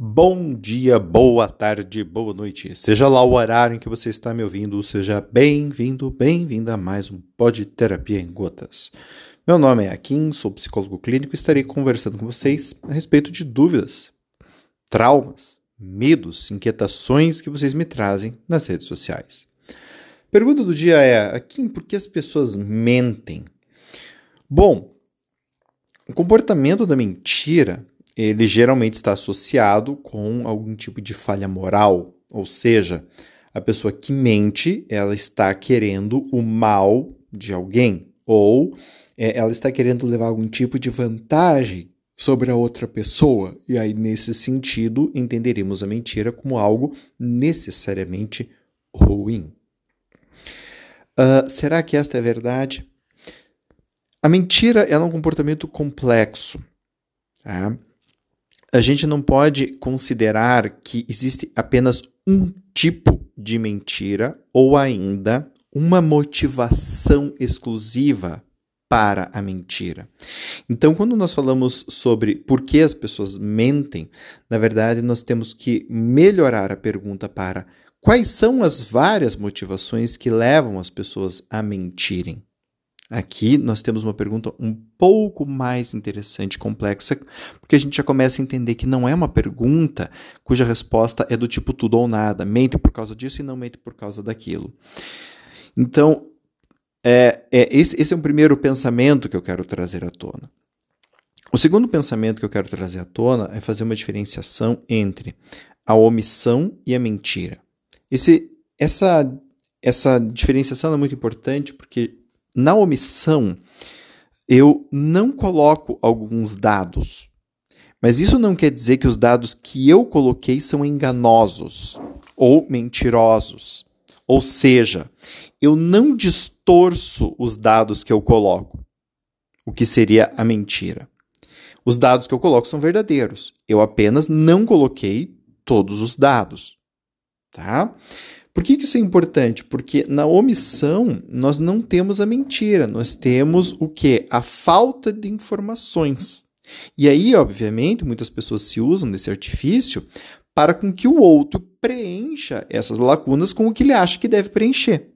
Bom dia, boa tarde, boa noite. Seja lá o horário em que você está me ouvindo, seja bem-vindo, bem-vinda a mais um Pod Terapia em Gotas. Meu nome é Akin, sou psicólogo clínico e estarei conversando com vocês a respeito de dúvidas, traumas, medos, inquietações que vocês me trazem nas redes sociais. Pergunta do dia é: Akin, por que as pessoas mentem? Bom, o comportamento da mentira ele geralmente está associado com algum tipo de falha moral, ou seja, a pessoa que mente, ela está querendo o mal de alguém, ou é, ela está querendo levar algum tipo de vantagem sobre a outra pessoa. E aí, nesse sentido, entenderíamos a mentira como algo necessariamente ruim. Uh, será que esta é a verdade? A mentira é um comportamento complexo. Tá? A gente não pode considerar que existe apenas um tipo de mentira ou ainda uma motivação exclusiva para a mentira. Então, quando nós falamos sobre por que as pessoas mentem, na verdade, nós temos que melhorar a pergunta para quais são as várias motivações que levam as pessoas a mentirem. Aqui nós temos uma pergunta um pouco mais interessante, complexa, porque a gente já começa a entender que não é uma pergunta cuja resposta é do tipo tudo ou nada, mente por causa disso e não mente por causa daquilo. Então, é, é esse, esse é o primeiro pensamento que eu quero trazer à tona. O segundo pensamento que eu quero trazer à tona é fazer uma diferenciação entre a omissão e a mentira. Esse, essa, essa diferenciação é muito importante porque na omissão, eu não coloco alguns dados. Mas isso não quer dizer que os dados que eu coloquei são enganosos ou mentirosos. Ou seja, eu não distorço os dados que eu coloco, o que seria a mentira. Os dados que eu coloco são verdadeiros. Eu apenas não coloquei todos os dados. Tá? Por que, isso é importante? Porque na omissão nós não temos a mentira, nós temos o que? A falta de informações. E aí, obviamente, muitas pessoas se usam desse artifício para com que o outro preencha essas lacunas com o que ele acha que deve preencher.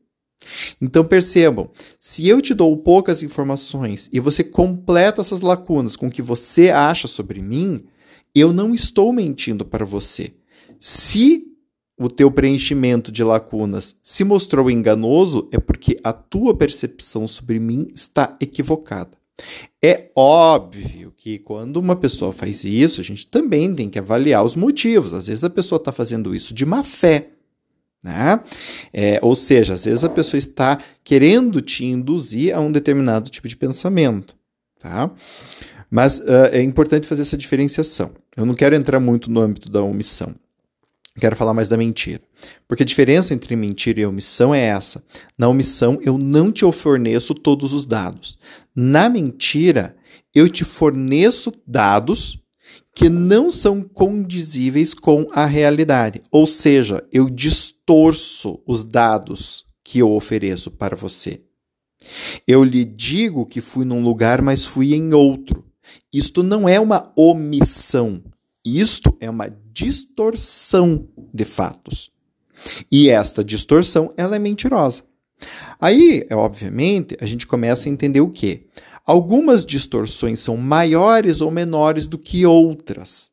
Então percebam, se eu te dou poucas informações e você completa essas lacunas com o que você acha sobre mim, eu não estou mentindo para você. Se o teu preenchimento de lacunas se mostrou enganoso, é porque a tua percepção sobre mim está equivocada. É óbvio que quando uma pessoa faz isso, a gente também tem que avaliar os motivos. Às vezes a pessoa está fazendo isso de má fé. Né? É, ou seja, às vezes a pessoa está querendo te induzir a um determinado tipo de pensamento. Tá? Mas uh, é importante fazer essa diferenciação. Eu não quero entrar muito no âmbito da omissão. Quero falar mais da mentira. Porque a diferença entre mentira e omissão é essa. Na omissão, eu não te forneço todos os dados. Na mentira, eu te forneço dados que não são condizíveis com a realidade. Ou seja, eu distorço os dados que eu ofereço para você. Eu lhe digo que fui num lugar, mas fui em outro. Isto não é uma omissão. Isto é uma distorção de fatos. E esta distorção, ela é mentirosa. Aí, é, obviamente, a gente começa a entender o quê? Algumas distorções são maiores ou menores do que outras.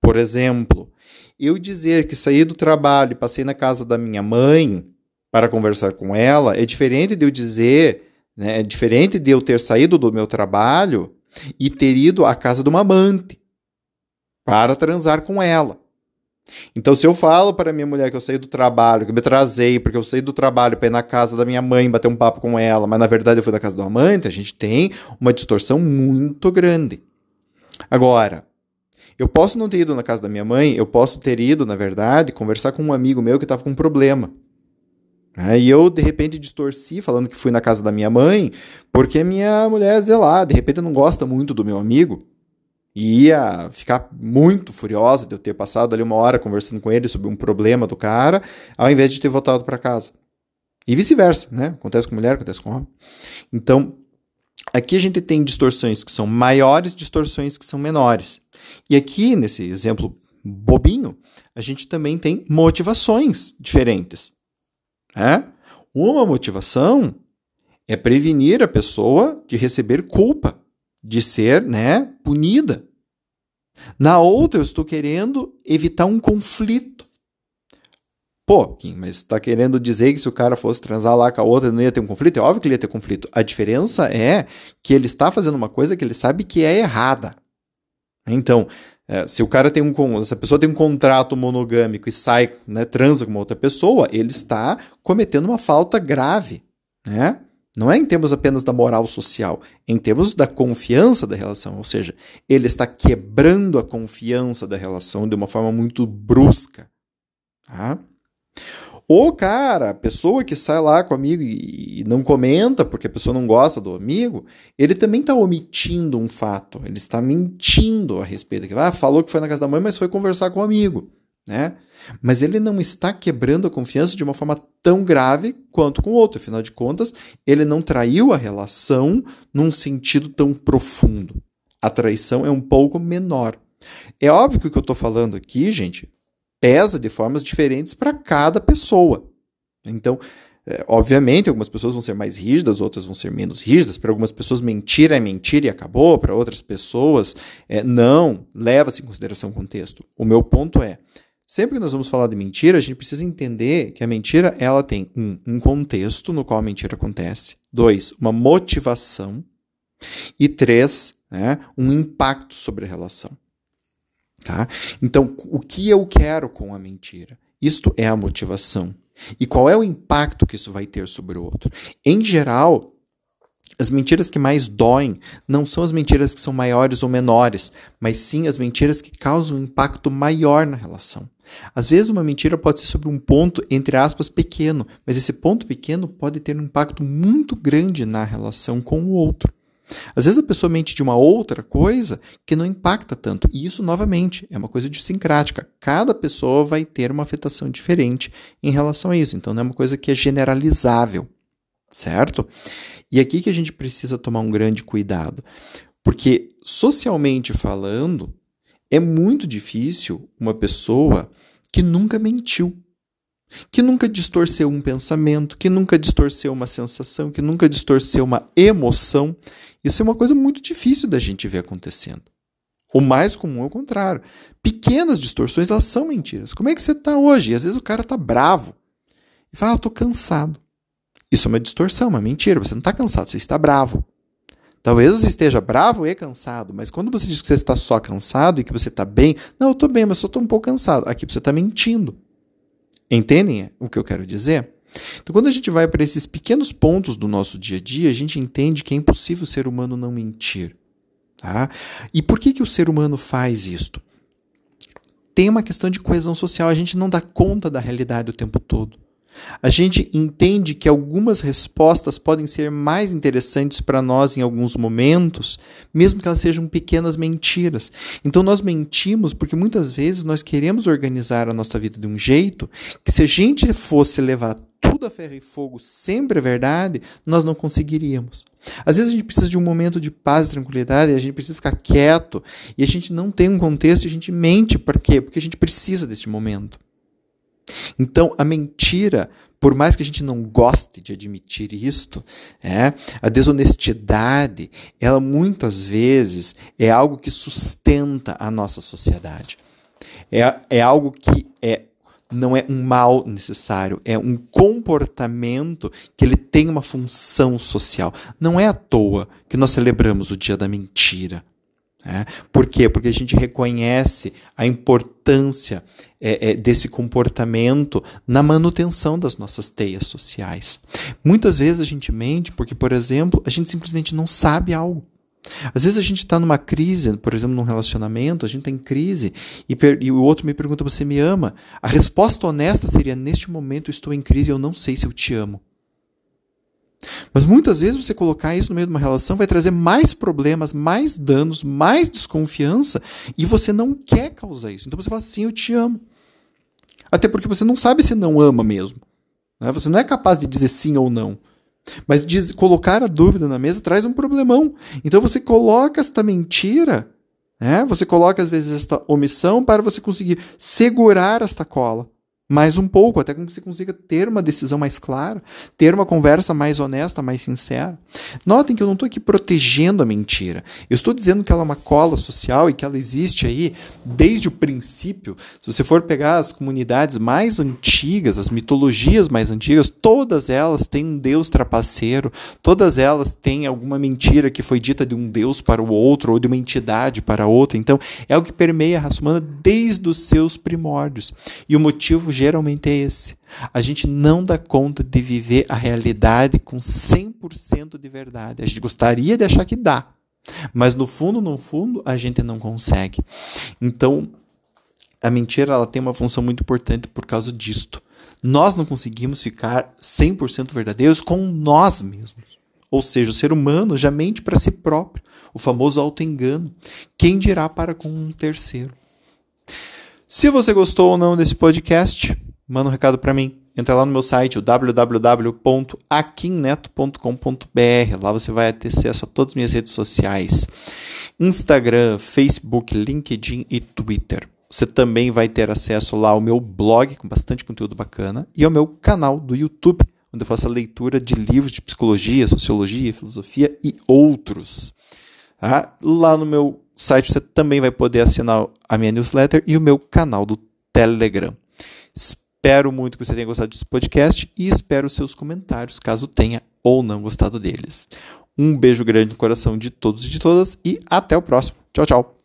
Por exemplo, eu dizer que saí do trabalho e passei na casa da minha mãe para conversar com ela é diferente de eu dizer, né, é diferente de eu ter saído do meu trabalho e ter ido à casa de uma amante para transar com ela. Então, se eu falo para minha mulher que eu saí do trabalho, que eu me trazei, porque eu saí do trabalho para ir na casa da minha mãe bater um papo com ela, mas na verdade eu fui na casa da amante, a gente tem uma distorção muito grande. Agora, eu posso não ter ido na casa da minha mãe, eu posso ter ido, na verdade, conversar com um amigo meu que estava com um problema. É, e eu, de repente, distorci falando que fui na casa da minha mãe, porque minha mulher é lá, de repente não gosta muito do meu amigo e ia ficar muito furiosa de eu ter passado ali uma hora conversando com ele sobre um problema do cara, ao invés de ter voltado para casa. E vice-versa, né? Acontece com mulher, acontece com homem. Então, aqui a gente tem distorções que são maiores, distorções que são menores. E aqui, nesse exemplo bobinho, a gente também tem motivações diferentes. Né? Uma motivação é prevenir a pessoa de receber culpa, de ser né, punida. Na outra, eu estou querendo evitar um conflito. Pô, Kim, mas está querendo dizer que se o cara fosse transar lá com a outra não ia ter um conflito? É óbvio que ele ia ter conflito. A diferença é que ele está fazendo uma coisa que ele sabe que é errada. Então, é, se o cara tem um. Se a pessoa tem um contrato monogâmico e sai, né, transa com uma outra pessoa, ele está cometendo uma falta grave. Né? Não é em termos apenas da moral social, é em termos da confiança da relação. Ou seja, ele está quebrando a confiança da relação de uma forma muito brusca. Tá? O cara, a pessoa que sai lá com o amigo e não comenta porque a pessoa não gosta do amigo, ele também está omitindo um fato. Ele está mentindo a respeito. Ah, falou que foi na casa da mãe, mas foi conversar com o amigo. Né? Mas ele não está quebrando a confiança de uma forma tão grave quanto com o outro. Afinal de contas, ele não traiu a relação num sentido tão profundo. A traição é um pouco menor. É óbvio que o que eu estou falando aqui, gente, pesa de formas diferentes para cada pessoa. Então, é, obviamente, algumas pessoas vão ser mais rígidas, outras vão ser menos rígidas. Para algumas pessoas, mentira é mentira e acabou. Para outras pessoas, é, não. Leva-se em consideração o contexto. O meu ponto é: sempre que nós vamos falar de mentira, a gente precisa entender que a mentira ela tem um, um contexto no qual a mentira acontece, dois, uma motivação e três, né, um impacto sobre a relação. Tá? Então, o que eu quero com a mentira? Isto é a motivação. E qual é o impacto que isso vai ter sobre o outro? Em geral, as mentiras que mais doem não são as mentiras que são maiores ou menores, mas sim as mentiras que causam um impacto maior na relação. Às vezes, uma mentira pode ser sobre um ponto, entre aspas, pequeno, mas esse ponto pequeno pode ter um impacto muito grande na relação com o outro. Às vezes a pessoa mente de uma outra coisa que não impacta tanto. E isso, novamente, é uma coisa de sincrática. Cada pessoa vai ter uma afetação diferente em relação a isso. Então não é uma coisa que é generalizável, certo? E aqui que a gente precisa tomar um grande cuidado. Porque, socialmente falando, é muito difícil uma pessoa que nunca mentiu que nunca distorceu um pensamento, que nunca distorceu uma sensação, que nunca distorceu uma emoção. Isso é uma coisa muito difícil da gente ver acontecendo. O mais comum é o contrário. Pequenas distorções, elas são mentiras. Como é que você está hoje? E às vezes o cara está bravo. E fala, ah, eu estou cansado. Isso é uma distorção, uma mentira. Você não está cansado, você está bravo. Talvez você esteja bravo e cansado, mas quando você diz que você está só cansado e que você está bem, não, eu estou bem, mas só estou um pouco cansado. Aqui você está mentindo. Entendem o que eu quero dizer? Então, quando a gente vai para esses pequenos pontos do nosso dia a dia, a gente entende que é impossível o ser humano não mentir. Tá? E por que, que o ser humano faz isto? Tem uma questão de coesão social, a gente não dá conta da realidade o tempo todo. A gente entende que algumas respostas podem ser mais interessantes para nós em alguns momentos, mesmo que elas sejam pequenas mentiras. Então nós mentimos porque muitas vezes nós queremos organizar a nossa vida de um jeito que se a gente fosse levar tudo a ferro e fogo, sempre a verdade, nós não conseguiríamos. Às vezes a gente precisa de um momento de paz e tranquilidade, a gente precisa ficar quieto, e a gente não tem um contexto, e a gente mente por quê? Porque a gente precisa desse momento. Então, a mentira, por mais que a gente não goste de admitir isto, é, a desonestidade, ela muitas vezes é algo que sustenta a nossa sociedade. É, é algo que é não é um mal necessário, é um comportamento que ele tem uma função social. Não é à toa que nós celebramos o dia da mentira. É. Por quê? Porque a gente reconhece a importância é, é, desse comportamento na manutenção das nossas teias sociais. Muitas vezes a gente mente porque, por exemplo, a gente simplesmente não sabe algo. Às vezes a gente está numa crise, por exemplo, num relacionamento, a gente está em crise e, e, o outro me pergunta: Você me ama? A resposta honesta seria: Neste momento estou em crise e eu não sei se eu te amo. Mas muitas vezes você colocar isso no meio de uma relação vai trazer mais problemas, mais danos, mais desconfiança e você não quer causar isso. Então você fala assim: Eu te amo. Até porque você não sabe se não ama mesmo. Né? Você não é capaz de dizer sim ou não. Mas diz, colocar a dúvida na mesa traz um problemão. Então você coloca esta mentira Né? Você coloca, às vezes, esta omissão para você conseguir segurar esta cola mais um pouco, até que você consiga ter uma decisão mais clara, ter uma conversa mais honesta, mais sincera. Notem que eu não estou aqui protegendo a mentira. Eu estou dizendo que ela é uma cola social e que ela existe aí desde o princípio. Se você for pegar as comunidades mais antigas, as mitologias mais antigas, todas elas têm um deus trapaceiro, todas elas têm alguma mentira que foi dita de um deus para o outro ou de uma entidade para outra. Então, é o que permeia a raça humana desde os seus primórdios. E o motivo geralmente é esse. A gente não dá conta de viver a realidade com 100% de verdade. A gente gostaria de achar que dá, mas no fundo, no fundo, a gente não consegue. Então, a mentira ela tem uma função muito importante por causa disto. Nós não conseguimos ficar 100% verdadeiros com nós mesmos. Ou seja, o ser humano já mente para si próprio, o famoso auto-engano. Quem dirá para com um terceiro? Se você gostou ou não desse podcast, manda um recado para mim. Entra lá no meu site, www.aquinneto.com.br. Lá você vai ter acesso a todas as minhas redes sociais: Instagram, Facebook, LinkedIn e Twitter. Você também vai ter acesso lá ao meu blog com bastante conteúdo bacana e ao meu canal do YouTube, onde eu faço a leitura de livros de psicologia, sociologia, filosofia e outros. Tá? Lá no meu site você também vai poder assinar a minha newsletter e o meu canal do Telegram. Espero muito que você tenha gostado desse podcast e espero seus comentários, caso tenha ou não gostado deles. Um beijo grande no coração de todos e de todas e até o próximo. Tchau, tchau.